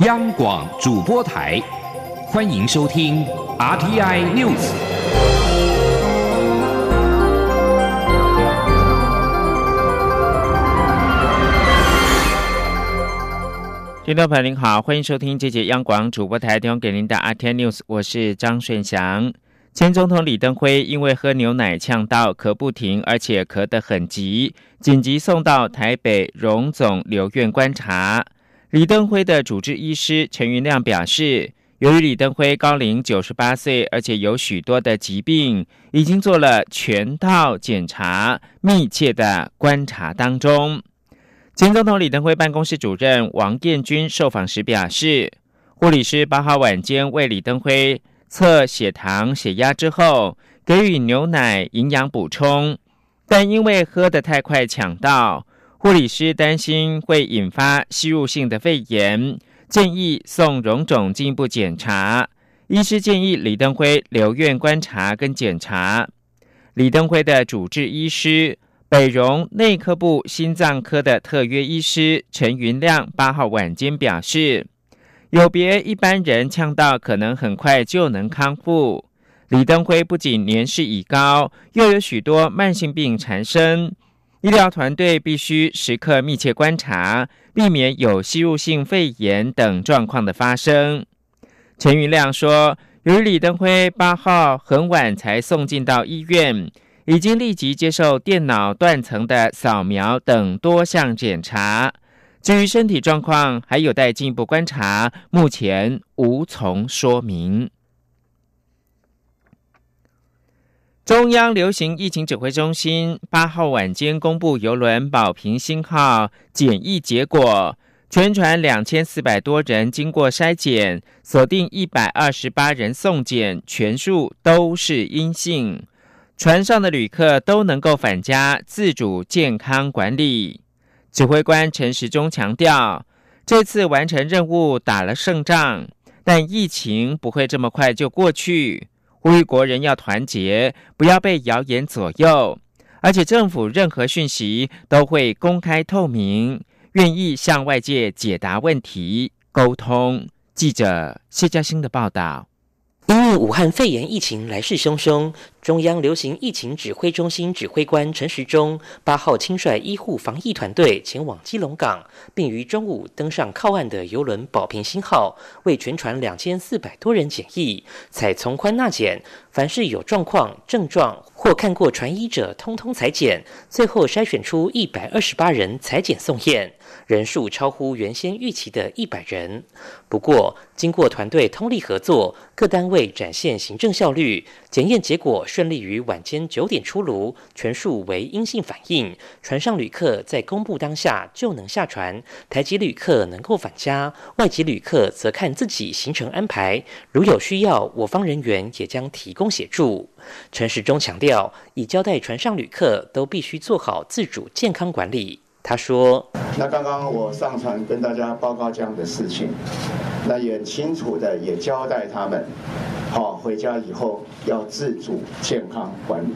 央广主播台，欢迎收听 RTI News。听众朋友您好，欢迎收听这节央广主播台提供给您的 RTI News，我是张顺祥。前总统李登辉因为喝牛奶呛到，咳不停，而且咳得很急，紧急送到台北荣总留院观察。李登辉的主治医师陈云亮表示，由于李登辉高龄九十八岁，而且有许多的疾病，已经做了全套检查，密切的观察当中。前总统李登辉办公室主任王建军受访时表示，护理师八号晚间为李登辉测血糖、血压之后，给予牛奶营养补充，但因为喝得太快抢到。护理师担心会引发吸入性的肺炎，建议送荣总进一步检查。医师建议李登辉留院观察跟检查。李登辉的主治医师北荣内科部心脏科的特约医师陈云亮八号晚间表示，有别一般人呛到可能很快就能康复。李登辉不仅年事已高，又有许多慢性病缠身。医疗团队必须时刻密切观察，避免有吸入性肺炎等状况的发生。陈云亮说：“由于李登辉八号很晚才送进到医院，已经立即接受电脑断层的扫描等多项检查。至于身体状况，还有待进一步观察，目前无从说明。”中央流行疫情指挥中心八号晚间公布邮轮“保平星号”检疫结果，全船两千四百多人经过筛检，锁定一百二十八人送检，全数都是阴性。船上的旅客都能够返家自主健康管理。指挥官陈时中强调，这次完成任务打了胜仗，但疫情不会这么快就过去。呼吁国人要团结，不要被谣言左右。而且政府任何讯息都会公开透明，愿意向外界解答问题、沟通。记者谢嘉欣的报道。因为武汉肺炎疫情来势汹汹，中央流行疫情指挥中心指挥官陈时中八号亲率医护防疫团队前往基隆港，并于中午登上靠岸的邮轮“保平星号”，为全船两千四百多人检疫，采从宽纳检，凡是有状况、症状或看过船医者，通通裁检，最后筛选出一百二十八人裁检送验。人数超乎原先预期的一百人。不过，经过团队通力合作，各单位展现行政效率，检验结果顺利于晚间九点出炉，全数为阴性反应。船上旅客在公布当下就能下船，台籍旅客能够返家，外籍旅客则看自己行程安排。如有需要，我方人员也将提供协助。陈时中强调，已交代船上旅客都必须做好自主健康管理。他说：“那刚刚我上传跟大家报告这样的事情，那也很清楚的也交代他们，好回家以后要自主健康管理，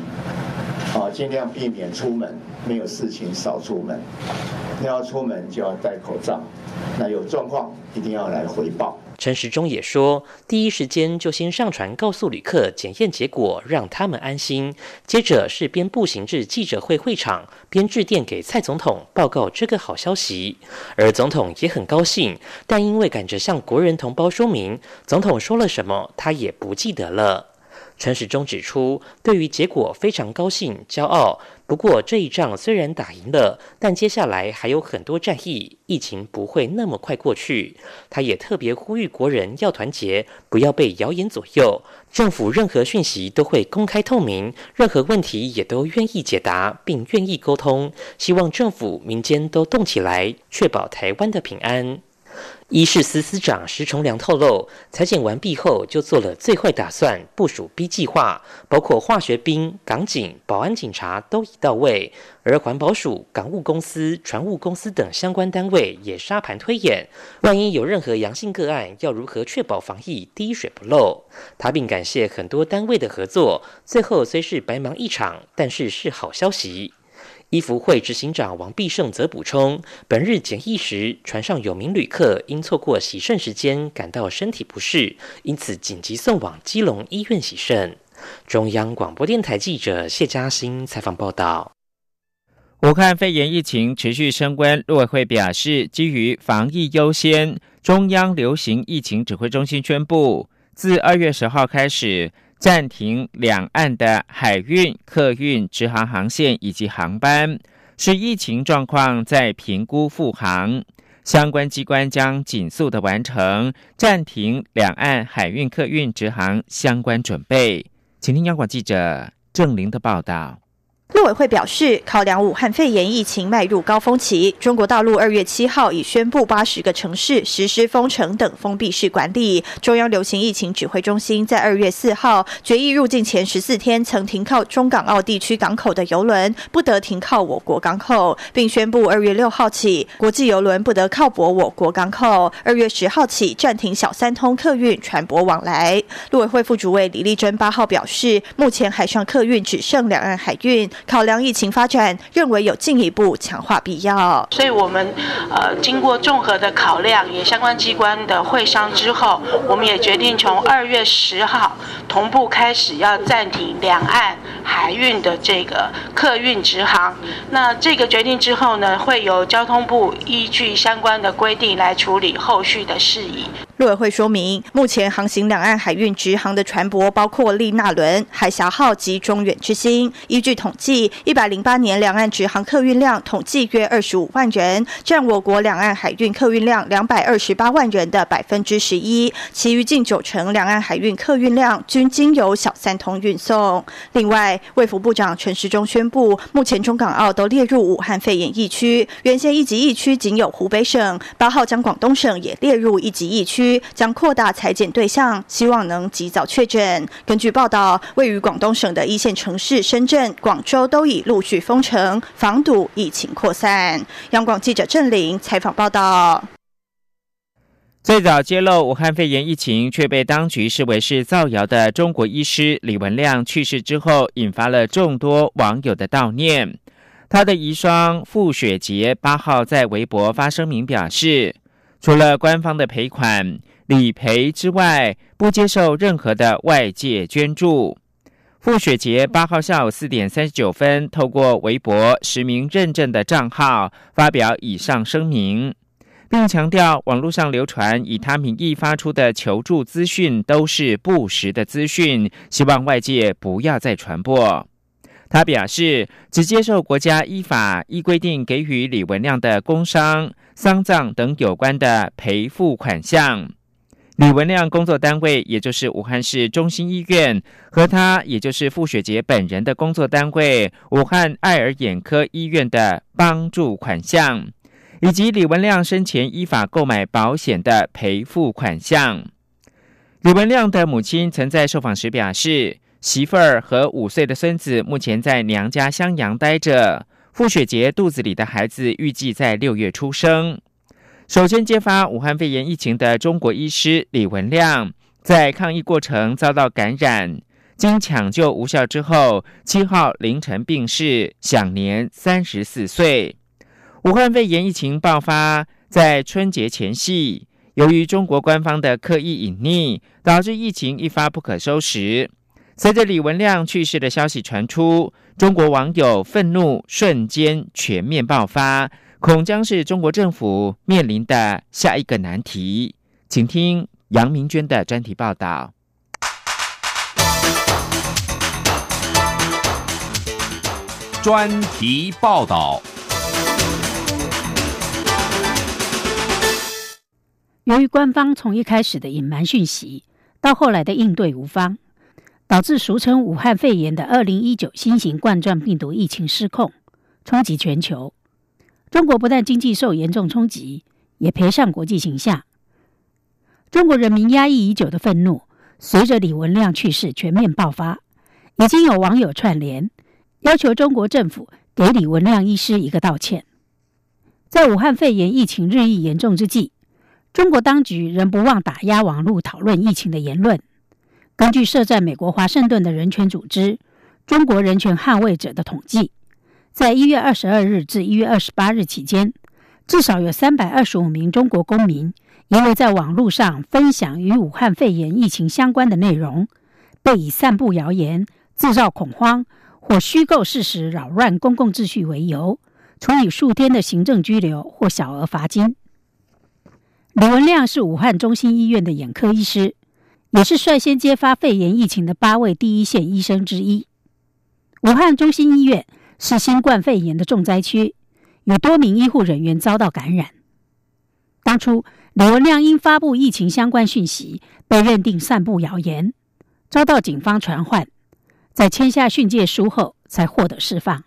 好尽量避免出门，没有事情少出门，要出门就要戴口罩，那有状况一定要来回报。”陈时中也说，第一时间就先上传告诉旅客检验结果，让他们安心。接着是边步行至记者会会场，边致电给蔡总统报告这个好消息。而总统也很高兴，但因为赶着向国人同胞说明，总统说了什么，他也不记得了。陈时中指出，对于结果非常高兴、骄傲。不过这一仗虽然打赢了，但接下来还有很多战役，疫情不会那么快过去。他也特别呼吁国人要团结，不要被谣言左右。政府任何讯息都会公开透明，任何问题也都愿意解答，并愿意沟通。希望政府、民间都动起来，确保台湾的平安。医事司司长石崇良透露，裁剪完毕后就做了最坏打算，部署 B 计划，包括化学兵、港警、保安警察都已到位，而环保署、港务公司、船务公司等相关单位也沙盘推演，万一有任何阳性个案，要如何确保防疫滴水不漏。他并感谢很多单位的合作，最后虽是白忙一场，但是是好消息。医福会执行长王必胜则补充，本日检疫时，船上有名旅客因错过洗肾时间，感到身体不适，因此紧急送往基隆医院洗肾。中央广播电台记者谢嘉欣采访报道。武汉肺炎疫情持续升温，陆委会表示，基于防疫优先，中央流行疫情指挥中心宣布，自二月十号开始。暂停两岸的海运、客运直航航线以及航班，是疫情状况在评估复航。相关机关将紧速的完成暂停两岸海运、客运直航相关准备。请听央广记者郑玲的报道。陆委会表示，考量武汉肺炎疫情迈入高峰期，中国大陆二月七号已宣布八十个城市实施封城等封闭式管理。中央流行疫情指挥中心在二月四号决议，入境前十四天曾停靠中港澳地区港口的游轮不得停靠我国港口，并宣布二月六号起，国际游轮不得靠泊我国港口。二月十号起暂停小三通客运船舶往来。陆委会副主委李丽珍八号表示，目前海上客运只剩两岸海运。考量疫情发展，认为有进一步强化必要。所以，我们呃经过综合的考量，也相关机关的会商之后，我们也决定从二月十号同步开始要暂停两岸海运的这个客运直航。那这个决定之后呢，会由交通部依据相关的规定来处理后续的事宜。陆委会说明，目前航行两岸海运直航的船舶包括“利纳轮”、“海峡号”及“中远之星”。依据统计，一百零八年两岸直航客运量统计约二十五万人，占我国两岸海运客运量两百二十八万人的百分之十一。其余近九成两岸海运客运量均经由小三通运送。另外，卫福部长陈时中宣布，目前中港澳都列入武汉肺炎疫区，原先一级疫区仅有湖北省，八号将广东省也列入一级疫区。将扩大裁剪对象，希望能及早确诊。根据报道，位于广东省的一线城市深圳、广州都已陆续封城，防堵疫情扩散。央广记者郑玲采访报道。最早揭露武汉肺炎疫情却被当局视为是造谣的中国医师李文亮去世之后，引发了众多网友的悼念。他的遗孀傅雪杰八号在微博发声明表示。除了官方的赔款理赔之外，不接受任何的外界捐助。傅雪杰八号下午四点三十九分，透过微博实名认证的账号发表以上声明，并强调网络上流传以他名义发出的求助资讯都是不实的资讯，希望外界不要再传播。他表示，只接受国家依法依规定给予李文亮的工伤。丧葬等有关的赔付款项，李文亮工作单位，也就是武汉市中心医院，和他，也就是傅雪杰本人的工作单位武汉爱尔眼科医院的帮助款项，以及李文亮生前依法购买保险的赔付款项。李文亮的母亲曾在受访时表示，媳妇儿和五岁的孙子目前在娘家襄阳待着。傅雪杰肚子里的孩子预计在六月出生。首先揭发武汉肺炎疫情的中国医师李文亮，在抗疫过程遭到感染，经抢救无效之后，七号凌晨病逝，享年三十四岁。武汉肺炎疫情爆发在春节前夕，由于中国官方的刻意隐匿，导致疫情一发不可收拾。随着李文亮去世的消息传出。中国网友愤怒瞬间全面爆发，恐将是中国政府面临的下一个难题。请听杨明娟的专题报道。专题报道。由于官方从一开始的隐瞒讯息，到后来的应对无方。导致俗称武汉肺炎的二零一九新型冠状病毒疫情失控，冲击全球。中国不但经济受严重冲击，也赔上国际形象。中国人民压抑已久的愤怒，随着李文亮去世全面爆发。已经有网友串联，要求中国政府给李文亮医师一个道歉。在武汉肺炎疫情日益严重之际，中国当局仍不忘打压网络讨论疫情的言论。根据设在美国华盛顿的人权组织“中国人权捍卫者”的统计，在一月二十二日至一月二十八日期间，至少有三百二十五名中国公民因为在网络上分享与武汉肺炎疫情相关的内容，被以散布谣言、制造恐慌或虚构事实扰乱公共秩序为由，处以数天的行政拘留或小额罚金。李文亮是武汉中心医院的眼科医师，也是率先揭发肺炎疫情的八位第一线医生之一。武汉中心医院。是新冠肺炎的重灾区，有多名医护人员遭到感染。当初李文亮因发布疫情相关讯息，被认定散布谣言，遭到警方传唤，在签下训诫书后才获得释放。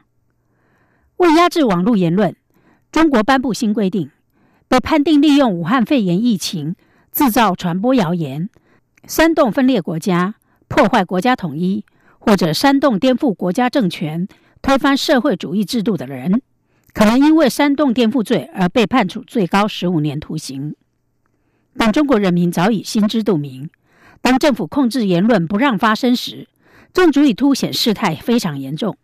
为压制网络言论，中国颁布新规定，被判定利用武汉肺炎疫情制造、传播谣言、煽动分裂国家、破坏国家统一，或者煽动颠覆国家政权。推翻社会主义制度的人，可能因为煽动颠覆罪而被判处最高十五年徒刑。但中国人民早已心知肚明，当政府控制言论不让发生时，正足以凸显事态非常严重。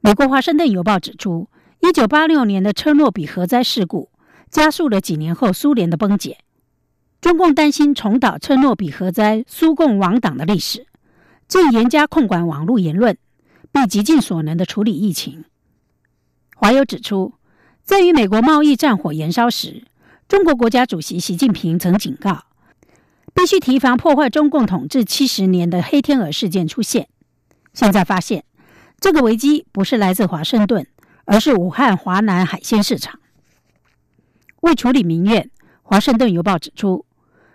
美国《华盛顿邮报》指出，一九八六年的车诺比核灾事故加速了几年后苏联的崩解。中共担心重蹈车诺比核灾苏共亡党的历史，正严加控管网络言论。并极尽所能的处理疫情。华友指出，在与美国贸易战火燃烧时，中国国家主席习近平曾警告，必须提防破坏中共统治七十年的黑天鹅事件出现。现在发现，这个危机不是来自华盛顿，而是武汉华南海鲜市场。为处理民怨，《华盛顿邮报》指出，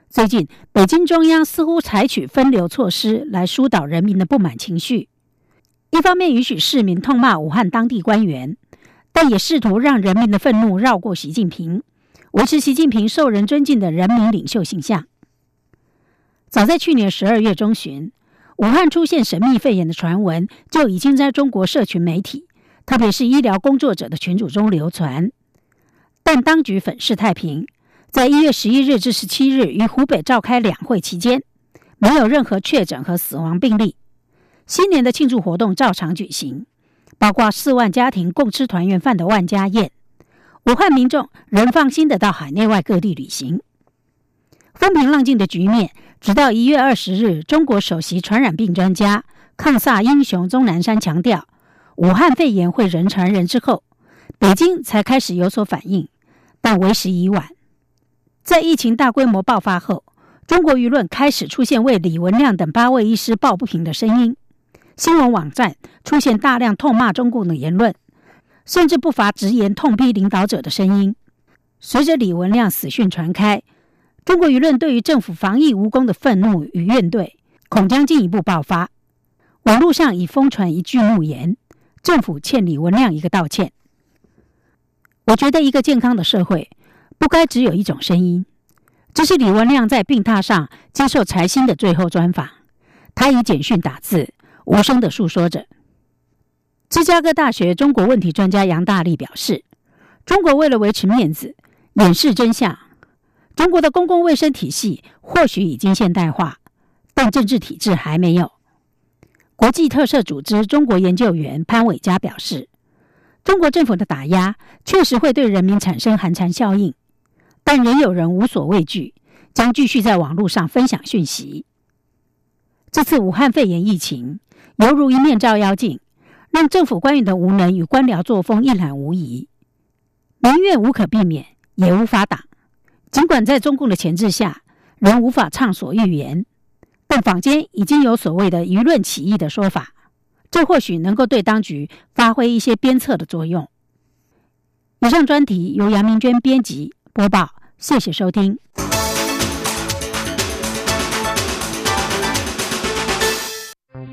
最近北京中央似乎采取分流措施来疏导人民的不满情绪。一方面允许市民痛骂武汉当地官员，但也试图让人民的愤怒绕过习近平，维持习近平受人尊敬的人民领袖形象。早在去年十二月中旬，武汉出现神秘肺炎的传闻就已经在中国社群媒体，特别是医疗工作者的群组中流传。但当局粉饰太平，在一月十一日至十七日于湖北召开两会期间，没有任何确诊和死亡病例。新年的庆祝活动照常举行，包括四万家庭共吃团圆饭的万家宴。武汉民众仍放心的到海内外各地旅行。风平浪静的局面，直到一月二十日，中国首席传染病专家、抗萨英雄钟南山强调武汉肺炎会人传人之后，北京才开始有所反应，但为时已晚。在疫情大规模爆发后，中国舆论开始出现为李文亮等八位医师抱不平的声音。新闻网站出现大量痛骂中共的言论，甚至不乏直言痛批领导者的声音。随着李文亮死讯传开，中国舆论对于政府防疫无功的愤怒与怨怼，恐将进一步爆发。网络上已疯传一句怒言：“政府欠李文亮一个道歉。”我觉得，一个健康的社会不该只有一种声音。这是李文亮在病榻上接受财新的最后专访，他以简讯打字。无声的诉说着。芝加哥大学中国问题专家杨大力表示：“中国为了维持面子、掩饰真相，中国的公共卫生体系或许已经现代化，但政治体制还没有。”国际特赦组织中国研究员潘伟佳表示：“中国政府的打压确实会对人民产生寒蝉效应，但仍有人无所畏惧，将继续在网络上分享讯息。这次武汉肺炎疫情。”犹如一面照妖镜，让政府官员的无能与官僚作风一览无遗。民怨无可避免，也无法挡。尽管在中共的钳制下，仍无法畅所欲言，但坊间已经有所谓的舆论起义的说法，这或许能够对当局发挥一些鞭策的作用。以上专题由杨明娟编辑播报，谢谢收听。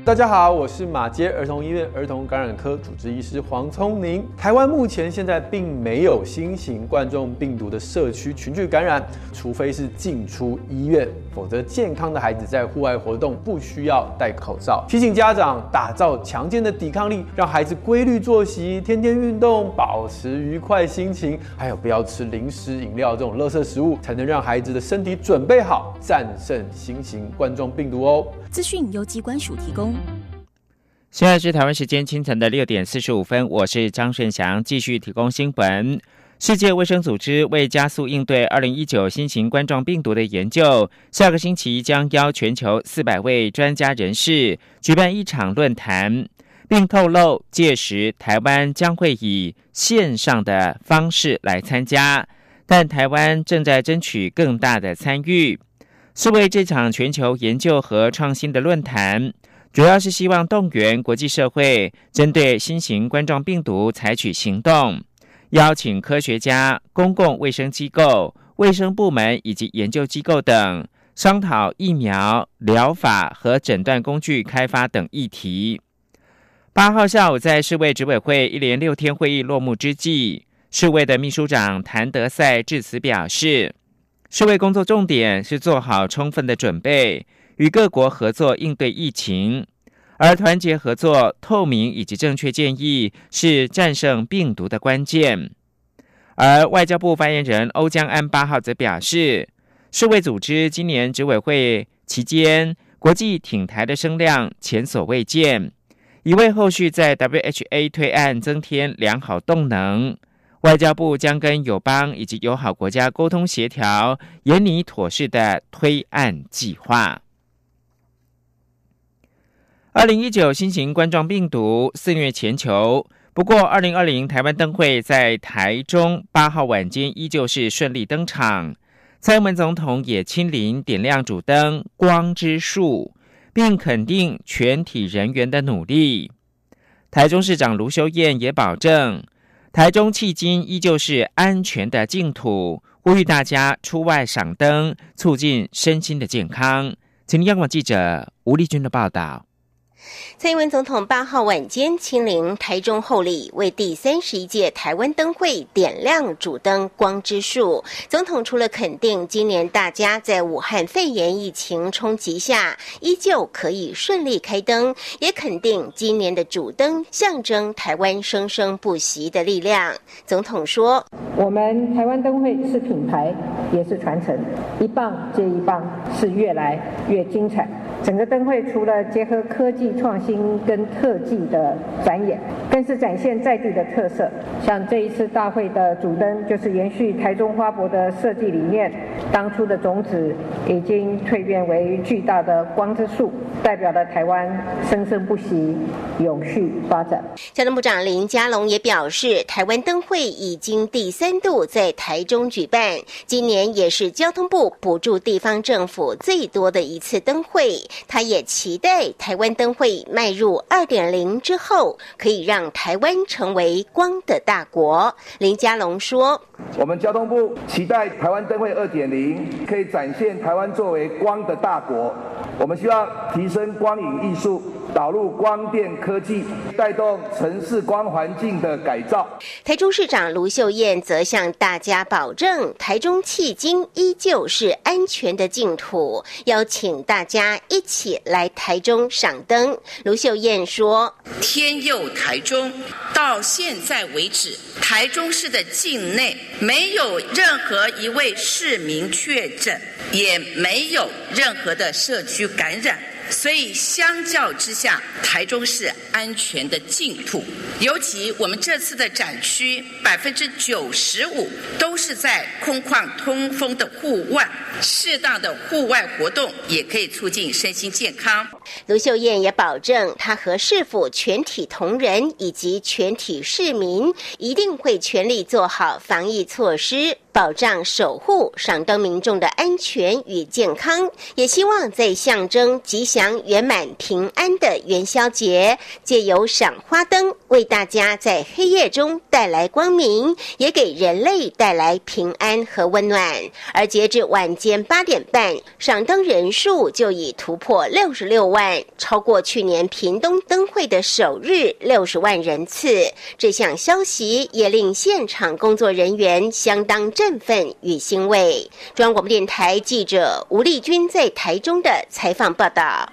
大家好，我是马街儿童医院儿童感染科主治医师黄聪宁。台湾目前现在并没有新型冠状病毒的社区群聚感染，除非是进出医院，否则健康的孩子在户外活动不需要戴口罩。提醒家长打造强健的抵抗力，让孩子规律作息，天天运动，保持愉快心情，还有不要吃零食、饮料这种垃圾食物，才能让孩子的身体准备好战胜新型冠状病毒哦。资讯由机关署提供。现在是台湾时间清晨的六点四十五分，我是张顺祥，继续提供新闻。世界卫生组织为加速应对二零一九新型冠状病毒的研究，下个星期将邀全球四百位专家人士举办一场论坛，并透露届时台湾将会以线上的方式来参加，但台湾正在争取更大的参与。是为这场全球研究和创新的论坛。主要是希望动员国际社会针对新型冠状病毒采取行动，邀请科学家、公共卫生机构、卫生部门以及研究机构等商讨疫苗、疗法和诊断工具开发等议题。八号下午，在世卫执委会一连六天会议落幕之际，世卫的秘书长谭德赛致辞表示，世卫工作重点是做好充分的准备。与各国合作应对疫情，而团结合作、透明以及正确建议是战胜病毒的关键。而外交部发言人欧江安八号则表示，世卫组织今年执委会期间，国际挺台的声量前所未见，已为后续在 WHA 推案增添良好动能。外交部将跟友邦以及友好国家沟通协调，研拟妥适的推案计划。二零一九新型冠状病毒肆虐全球，不过二零二零台湾灯会在台中八号晚间依旧是顺利登场。蔡英文总统也亲临点亮主灯“光之树”，并肯定全体人员的努力。台中市长卢秀燕也保证，台中迄今依旧是安全的净土，呼吁大家出外赏灯，促进身心的健康。请央广记者吴丽君的报道。蔡英文总统八号晚间亲临台中后里，为第三十一届台湾灯会点亮主灯“光之树”。总统除了肯定今年大家在武汉肺炎疫情冲击下依旧可以顺利开灯，也肯定今年的主灯象征台湾生生不息的力量。总统说：“我们台湾灯会是品牌，也是传承，一棒接一棒，是越来越精彩。整个灯会除了结合科技。”创新跟特技的展演，更是展现在地的特色。像这一次大会的主灯，就是延续台中花博的设计理念，当初的种子已经蜕变为巨大的光之树，代表了台湾生生不息、永续发展。交通部长林佳龙也表示，台湾灯会已经第三度在台中举办，今年也是交通部补助地方政府最多的一次灯会。他也期待台湾灯会。迈入二点零之后，可以让台湾成为光的大国。林佳龙说：“我们交通部期待台湾灯会二点零可以展现台湾作为光的大国。我们需要提升光影艺术。”导入光电科技，带动城市光环境的改造。台中市长卢秀燕则向大家保证，台中迄今依旧是安全的净土，邀请大家一起来台中赏灯。卢秀燕说：“天佑台中，到现在为止，台中市的境内没有任何一位市民确诊，也没有任何的社区感染。”所以，相较之下，台中是安全的净土。尤其我们这次的展区，百分之九十五都是在空旷通风的户外，适当的户外活动也可以促进身心健康。卢秀燕也保证，她和市府全体同仁以及全体市民一定会全力做好防疫措施。保障守护赏灯民众的安全与健康，也希望在象征吉祥圆满平安的元宵节，借由赏花灯为大家在黑夜中带来光明，也给人类带来平安和温暖。而截至晚间八点半，赏灯人数就已突破六十六万，万超过去年屏东灯会的首日六十万人次。这项消息也令现场工作人员相当。振奋与欣慰。中央广播电台记者吴丽君在台中的采访报道。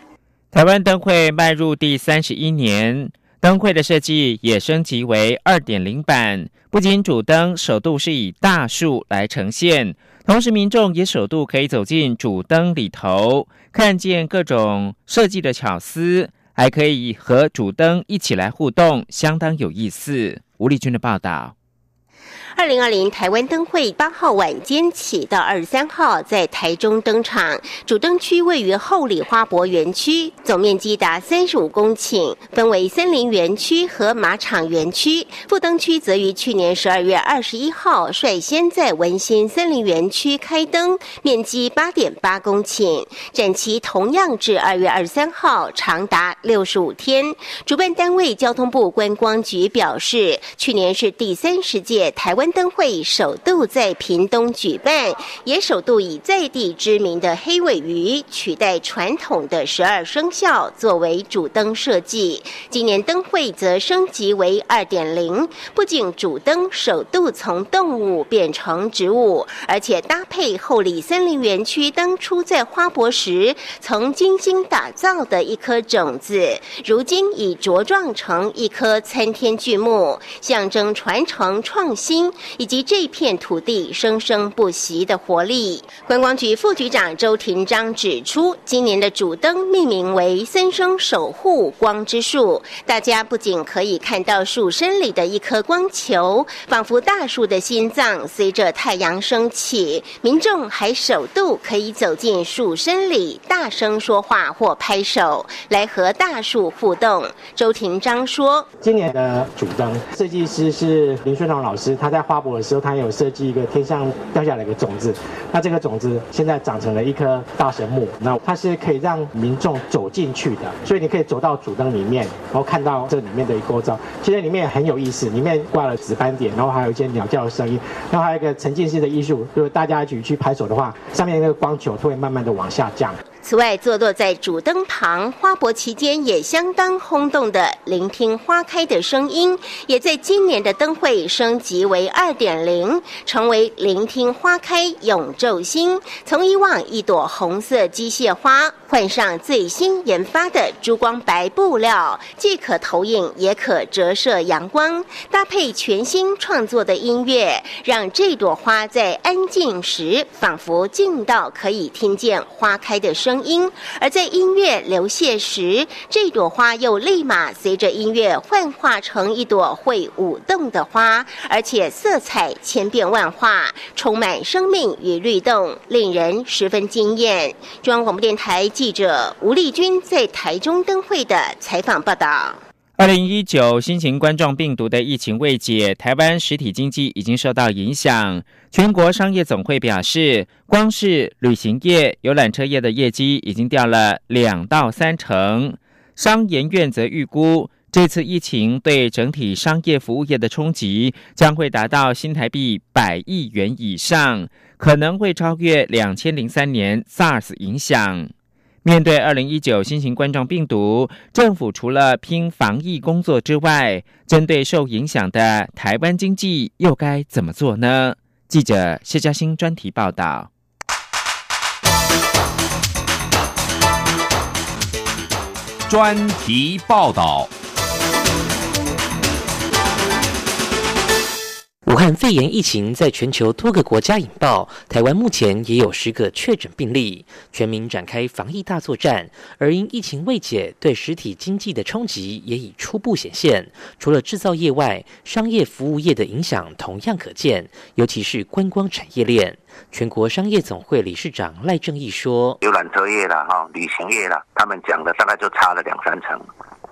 台湾灯会迈入第三十一年，灯会的设计也升级为二点零版。不仅主灯首度是以大树来呈现，同时民众也首度可以走进主灯里头，看见各种设计的巧思，还可以和主灯一起来互动，相当有意思。吴丽君的报道。二零二零台湾灯会八号晚间起到二十三号在台中登场，主灯区位于后里花博园区，总面积达三十五公顷，分为森林园区和马场园区。副灯区则于去年十二月二十一号率先在文心森林园区开灯，面积八点八公顷，展期同样至二月二十三号，长达六十五天。主办单位交通部观光局表示，去年是第三十届台湾。灯会首度在屏东举办，也首度以在地知名的黑尾鱼取代传统的十二生肖作为主灯设计。今年灯会则升级为二点零，不仅主灯首度从动物变成植物，而且搭配后里森林园区当初在花博时曾精心打造的一颗种子，如今已茁壮成一棵参天巨木，象征传承创新。以及这片土地生生不息的活力。观光局副局长周廷章指出，今年的主灯命名为“森生守护光之树”，大家不仅可以看到树身里的一颗光球，仿佛大树的心脏随着太阳升起。民众还首度可以走进树身里，大声说话或拍手，来和大树互动。周廷章说：“今年的主灯设计师是林顺堂老师，他在。”花博的时候，他有设计一个天上掉下来的种子，那这个种子现在长成了一棵大神木，那它是可以让民众走进去的，所以你可以走到主灯里面，然后看到这里面的一构造。其实里面很有意思，里面挂了紫斑点，然后还有一些鸟叫的声音，然后还有一个沉浸式的艺术，就是大家一起去拍手的话，上面那个光球会慢慢的往下降。此外，坐落在主灯旁花博期间也相当轰动的聆听花开的声音，也在今年的灯会升级为二点零，成为聆听花开永昼星。从以往一朵红色机械花，换上最新研发的珠光白布料，既可投影也可折射阳光，搭配全新创作的音乐，让这朵花在安静时仿佛静到可以听见花开的声。音，而在音乐流泻时，这朵花又立马随着音乐幻化成一朵会舞动的花，而且色彩千变万化，充满生命与律动，令人十分惊艳。中央广播电台记者吴丽君在台中灯会的采访报道。二零一九新型冠状病毒的疫情未解，台湾实体经济已经受到影响。全国商业总会表示，光是旅行业、游览车业的业绩已经掉了两到三成。商研院则预估，这次疫情对整体商业服务业的冲击将会达到新台币百亿元以上，可能会超越两千零三年 SARS 影响。面对二零一九新型冠状病毒，政府除了拼防疫工作之外，针对受影响的台湾经济又该怎么做呢？记者谢嘉欣专题报道。专题报道。武汉肺炎疫情在全球多个国家引爆，台湾目前也有十个确诊病例，全民展开防疫大作战。而因疫情未解，对实体经济的冲击也已初步显现。除了制造业外，商业服务业的影响同样可见，尤其是观光产业链。全国商业总会理事长赖正义说：“游览车业啦，哈，旅行业啦，他们讲的大概就差了两三成。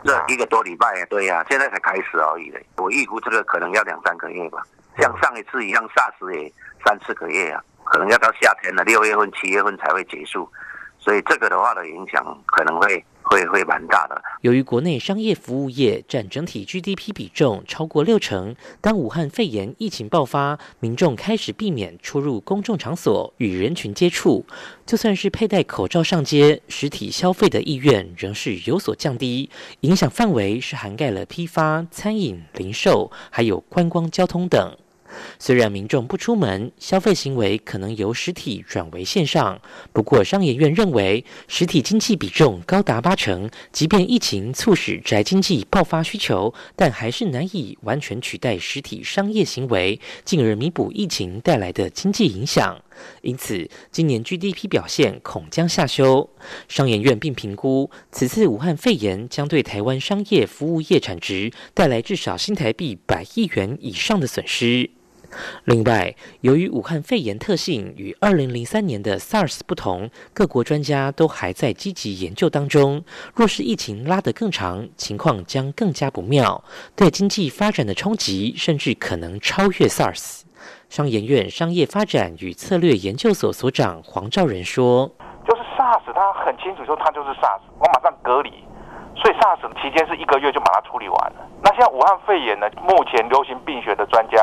这一个多礼拜，对呀，现在才开始而已嘞。我预估这个可能要两三个月吧。”像上一次一样，SARS 也三四个月啊，可能要到夏天了，六月份、七月份才会结束，所以这个的话的影响可能会会会蛮大的。由于国内商业服务业占整体 GDP 比重超过六成，当武汉肺炎疫情爆发，民众开始避免出入公众场所与人群接触，就算是佩戴口罩上街，实体消费的意愿仍是有所降低。影响范围是涵盖了批发、餐饮、零售，还有观光交通等。虽然民众不出门，消费行为可能由实体转为线上，不过商研院认为，实体经济比重高达八成，即便疫情促使宅经济爆发需求，但还是难以完全取代实体商业行为，进而弥补疫情带来的经济影响。因此，今年 GDP 表现恐将下修。商研院并评估，此次武汉肺炎将对台湾商业服务业产值带来至少新台币百亿元以上的损失。另外，由于武汉肺炎特性与二零零三年的 SARS 不同，各国专家都还在积极研究当中。若是疫情拉得更长，情况将更加不妙，对经济发展的冲击甚至可能超越 SARS。商研院商业发展与策略研究所所长黄兆仁说：“就是 SARS，他很清楚说他就是 SARS，我马上隔离，所以 SARS 期间是一个月就把它处理完了。那现在武汉肺炎呢？目前流行病学的专家。”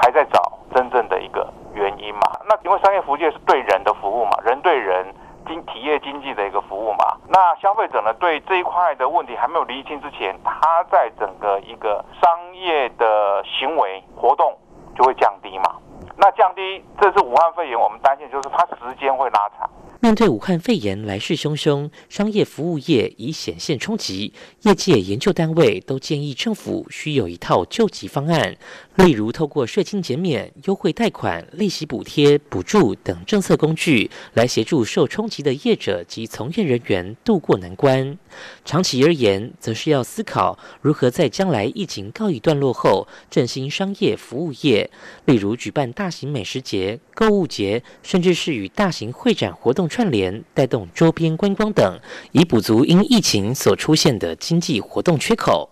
还在找真正的一个原因嘛？那因为商业服务业是对人的服务嘛，人对人经体业经济的一个服务嘛。那消费者呢，对这一块的问题还没有厘清之前，他在整个一个商业的行为活动就会降低嘛。那降低，这是武汉肺炎，我们担心就是它时间会拉长。面对武汉肺炎来势汹汹，商业服务业已显现冲击，业界研究单位都建议政府需有一套救急方案。例如，透过税金减免、优惠贷款、利息补贴、补助等政策工具，来协助受冲击的业者及从业人员渡过难关。长期而言，则是要思考如何在将来疫情告一段落后，振兴商业服务业。例如，举办大型美食节、购物节，甚至是与大型会展活动串联，带动周边观光等，以补足因疫情所出现的经济活动缺口。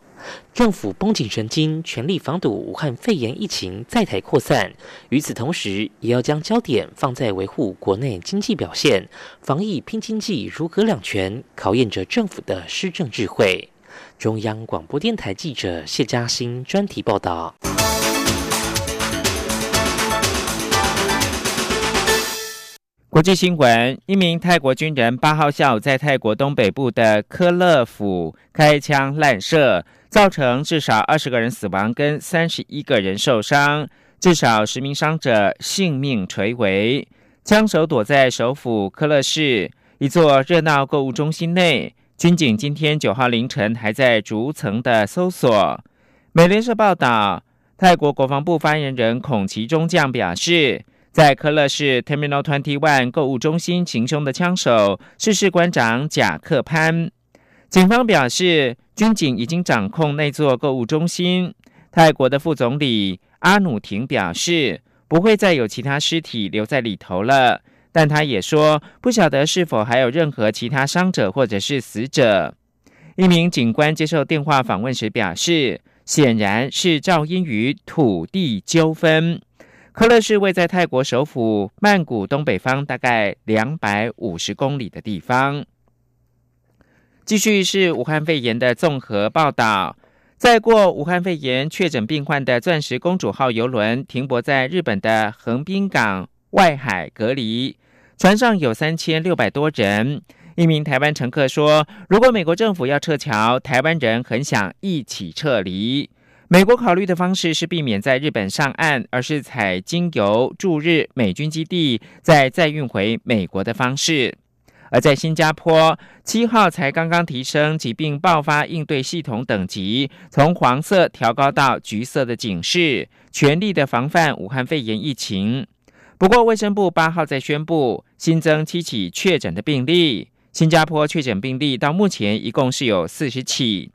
政府绷紧神经，全力防堵武汉肺炎疫情在台扩散。与此同时，也要将焦点放在维护国内经济表现。防疫拼经济，如何两全，考验着政府的施政智慧。中央广播电台记者谢嘉欣专题报道。国际新闻：一名泰国军人八号下午在泰国东北部的科勒府开枪滥射，造成至少二十个人死亡，跟三十一个人受伤，至少十名伤者性命垂危。枪手躲在首府科勒市一座热闹购物中心内，军警今天九号凌晨还在逐层的搜索。美联社报道，泰国国防部发言人孔奇中将表示。在科勒市 Terminal Twenty One 购物中心行凶的枪手是士官长贾克潘。警方表示，军警已经掌控那座购物中心。泰国的副总理阿努廷表示，不会再有其他尸体留在里头了。但他也说，不晓得是否还有任何其他伤者或者是死者。一名警官接受电话访问时表示，显然是噪音于土地纠纷。科勒市位在泰国首府曼谷东北方大概两百五十公里的地方。继续是武汉肺炎的综合报道，再过武汉肺炎确诊病患的“钻石公主号”游轮停泊在日本的横滨港外海隔离，船上有三千六百多人。一名台湾乘客说：“如果美国政府要撤侨，台湾人很想一起撤离。”美国考虑的方式是避免在日本上岸，而是采经由驻日美军基地再再运回美国的方式。而在新加坡，七号才刚刚提升疾病爆发应对系统等级，从黄色调高到橘色的警示，全力的防范武汉肺炎疫情。不过，卫生部八号再宣布新增七起确诊的病例，新加坡确诊病例到目前一共是有四十起。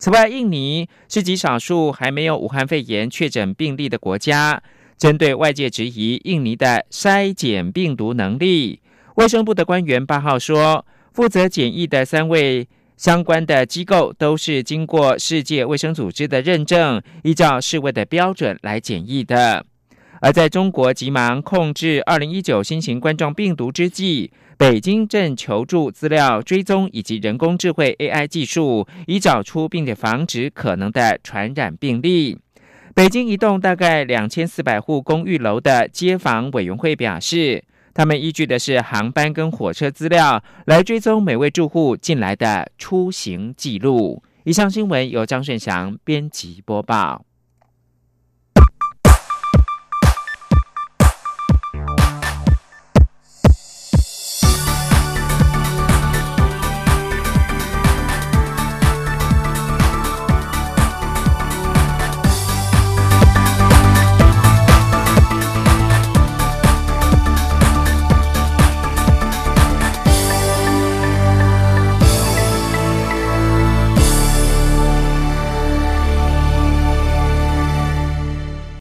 此外，印尼是极少数还没有武汉肺炎确诊病例的国家。针对外界质疑印尼的筛检病毒能力，卫生部的官员八号说，负责检疫的三位相关的机构都是经过世界卫生组织的认证，依照世卫的标准来检疫的。而在中国急忙控制二零一九新型冠状病毒之际，北京正求助资料追踪以及人工智慧 AI 技术，以找出并且防止可能的传染病例。北京一栋大概两千四百户公寓楼的街坊委员会表示，他们依据的是航班跟火车资料来追踪每位住户进来的出行记录。以上新闻由张顺祥编辑播报。